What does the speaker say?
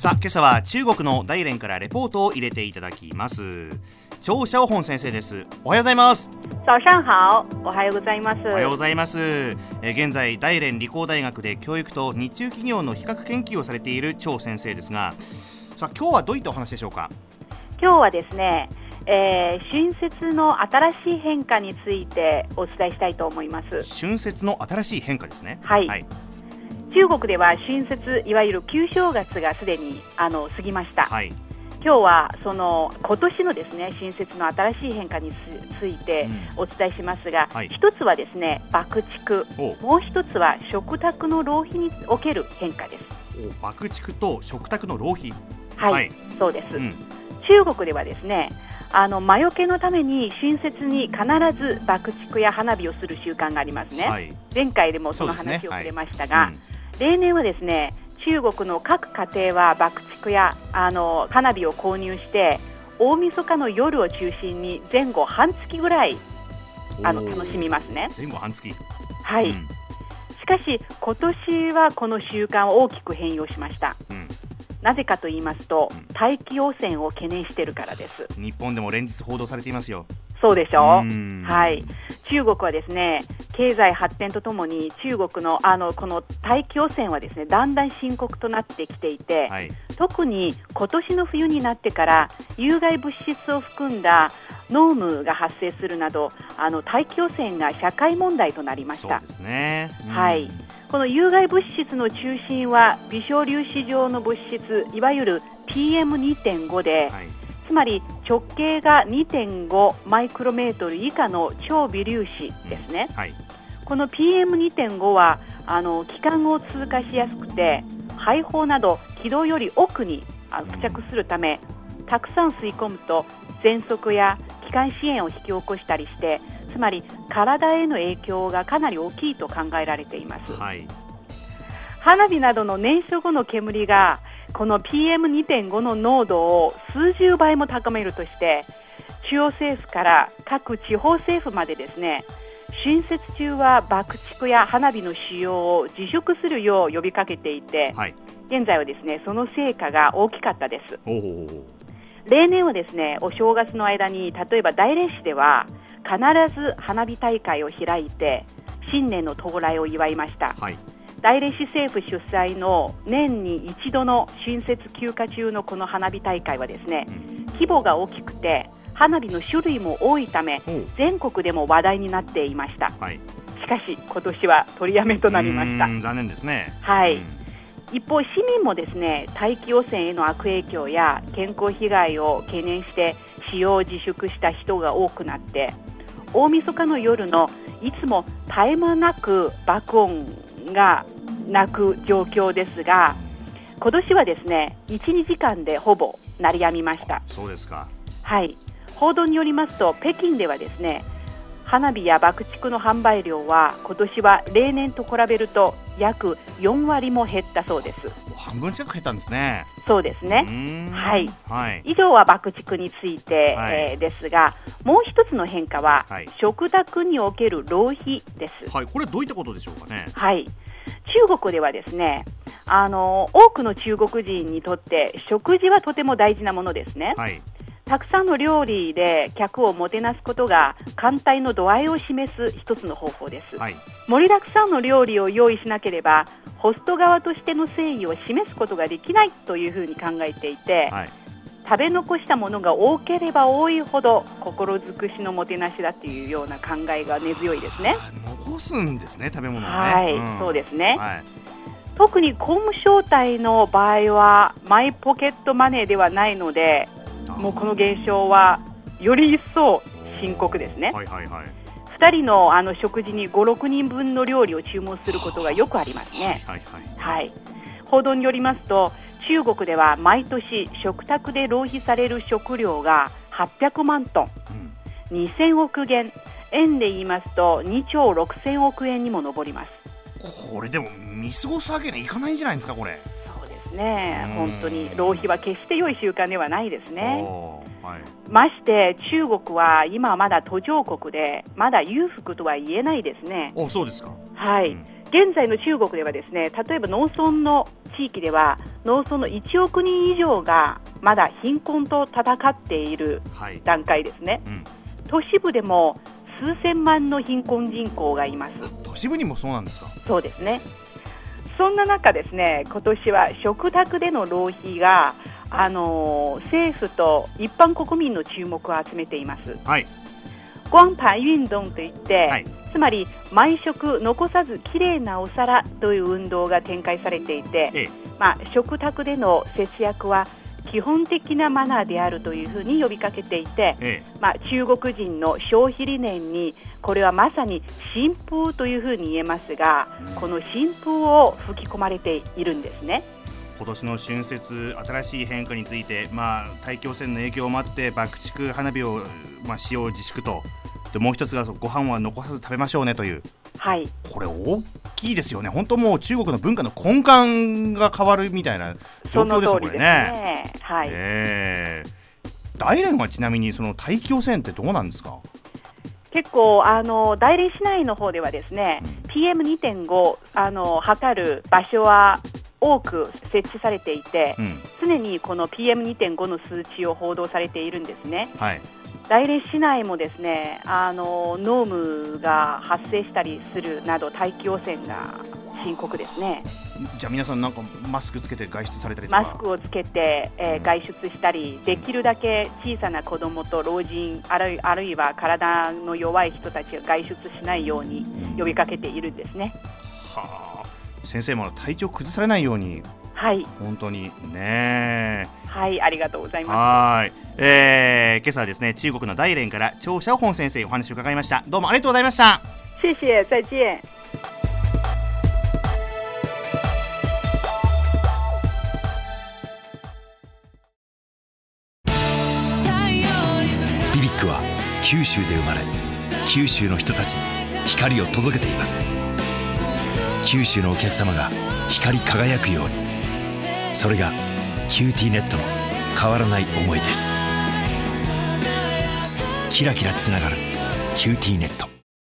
さあ今朝は中国の大連からレポートを入れていただきます。張小本先生です。おはようございます。早上好。おはようございます。おはようございます。え現在大連理工大学で教育と日中企業の比較研究をされている張先生ですがさあ今日はどういったお話でしょうか？今日はですねえー、春節の新しい変化についてお伝えしたいと思います。春節の新しい変化ですね。はい、はい、中国では春節いわゆる旧正月がすでにあの過ぎました、はい、今日はその今年のですね春節の新しい変化についてお伝えしますが、うんはい、一つはですね爆竹。もう一つは食卓の浪費における変化です。爆竹と食卓の浪費。はい、はい、そうです、うん、中国ではですねあの魔除けのために春節に必ず爆竹や花火をする習慣がありますね、はい、前回でもその話を触れましたが、ねはい。うん、例年はですね中国の各家庭は爆竹やあの花火を購入して大晦日の夜を中心に前後半月ぐらいあの楽しみますね。前後半月。はい、うん、しかし今年はこの習慣を大きく変容しました。うん。なぜかと言いますと、大気汚染を懸念しているからです。日本でも連日報道されていますよ。そうでしょう。はい。中国はですね経済発展とともに中国のあのこの大気汚染はですねだんだん深刻となってきていて、はい、特に今年の冬になってから有害物質を含んだ濃霧が発生するなどあの大気汚染が社会問題となりました。そうですね、はい。この有害物質の中心は微小粒子状の物質いわゆる PM2.5 で、はい、つまり直径が2.5マイクロメートル以下の超微粒子ですね、うん。はい、この PM2.5 はあの気管を通過しやすくて肺胞など気道より奥に付着するためたくさん吸い込むと喘息や気管支炎を引き起こしたりしてつまり体への影響がかなり大きいと考えられています、はい、花火などの燃焼後の煙がこの PM2.5 の濃度を数十倍も高めるとして中央政府から各地方政府までですね春節中は爆竹や花火の使用を自粛するよう呼びかけていて、はい、現在はですねその成果が大きかったです。例年はですねお正月の間に例えば大連市では必ず花火大会を開いて新年の到来を祝いました、はい、大連市政府主催の年に一度の春節休暇中のこの花火大会はですね、うん、規模が大きくて花火の種類も多いため全国でも話題になっていました、はい、しかし今年は取りやめとなりました。残念ですね。はい、うん。一方、市民もですね大気汚染への悪影響や健康被害を懸念して使用を自粛した人が多くなって大晦日の夜のいつも絶え間なく爆音が鳴く状況ですが今年はですね1、2時間でほぼ鳴り止みました。そうですか。はい報道によりますと北京ではですね花火や爆竹の販売量は今年は例年と比べると約4割も減ったそうです。半分近く減ったんですね。そうですね。はい、はい、以上は爆竹について、はい、えー、ですがもう一つの変化は、はい、食卓における浪費です。はい。これどういったことでしょうかね。はい。中国ではですねあの多くの中国人にとって食事はとても大事なものですね、はい、たくさんの料理で客をもてなすことが艦隊の度合いを示す一つの方法です、はい、盛りだくさんの料理を用意しなければホスト側としての誠意を示すことができないというふうに考えていて、はい、食べ残したものが多ければ多いほど心尽くしのもてなしだというような考えが根強いですね。残すんですね食べ物、ね、はい、うん、そうですね、はい、特に公務招待の場合はマイポケットマネーではないのでもうこの現象はより一層深刻ですね。はいはいはい。2人のあの食事に5、6人分の料理を注文することがよくありますね。はい、はいはい、報道によりますと中国では毎年食卓で浪費される食料が800万トン、うん、2000億元。円で言いますと2兆6000億円にも上ります。これでも見過ごすわけにいかないんじゃないですかこれね、本当に浪費は決して良い習慣ではないですね。はい、まして中国は今まだ途上国でまだ裕福とは言えないですね。おそうですか。はい、うん、現在の中国ではですね例えば農村の地域では農村の1億人以上がまだ貧困と戦っている段階ですね、はいうん、都市部でも数千万の貧困人口がいます。都市部にもそうなんですか。そうですねそんな中ですね今年は食卓での浪費があのー、政府と一般国民の注目を集めています。はい。光盤運動といって、はい、つまり毎食残さずきれいなお皿という運動が展開されていて、ええ、まあ、食卓での節約は基本的なマナーであるというふうに呼びかけていて、ええ、まあ、中国人の消費理念にこれはまさに新風というふうに言えますが、うん、この新風を吹き込まれているんですね。今年の春節新しい変化について、まあ、大気汚染の影響もあって爆竹花火を、まあ、使用自粛と。でもう一つがご飯は残さず食べましょうねという、はい、これ大きいですよね。本当もう中国の文化の根幹が変わるみたいな状況ですよね。ね。はい。えー、大連はちなみにその大気汚染ってどうなんですか？結構あの大連市内の方ではですね、うん、PM2.5 あの測る場所は多く設置されていて、うん、常にこの PM2.5 の数値を報道されているんですね。はい、大連市内もですねあの濃霧が発生したりするなど大気汚染が深刻ですね。じゃあ皆さんなんかマスクつけて外出されたりマスクをつけて、えー、外出したり、できるだけ小さな子どもと老人あるあるいは体の弱い人たちが外出しないように呼びかけているんですね。はあ先生も体調崩されないようにはい。本当に。ねはいありがとうございます。はい。えー、今朝はですね中国の大連から張小本先生お話を伺いました。どうもありがとうございました。谢谢再见。ビビックは九州で生まれ九州の人たちに光を届けています。九州のお客様が光り輝くようにそれがキューティーネットの変わらない思いです。キラキラつながる「キューティーネット」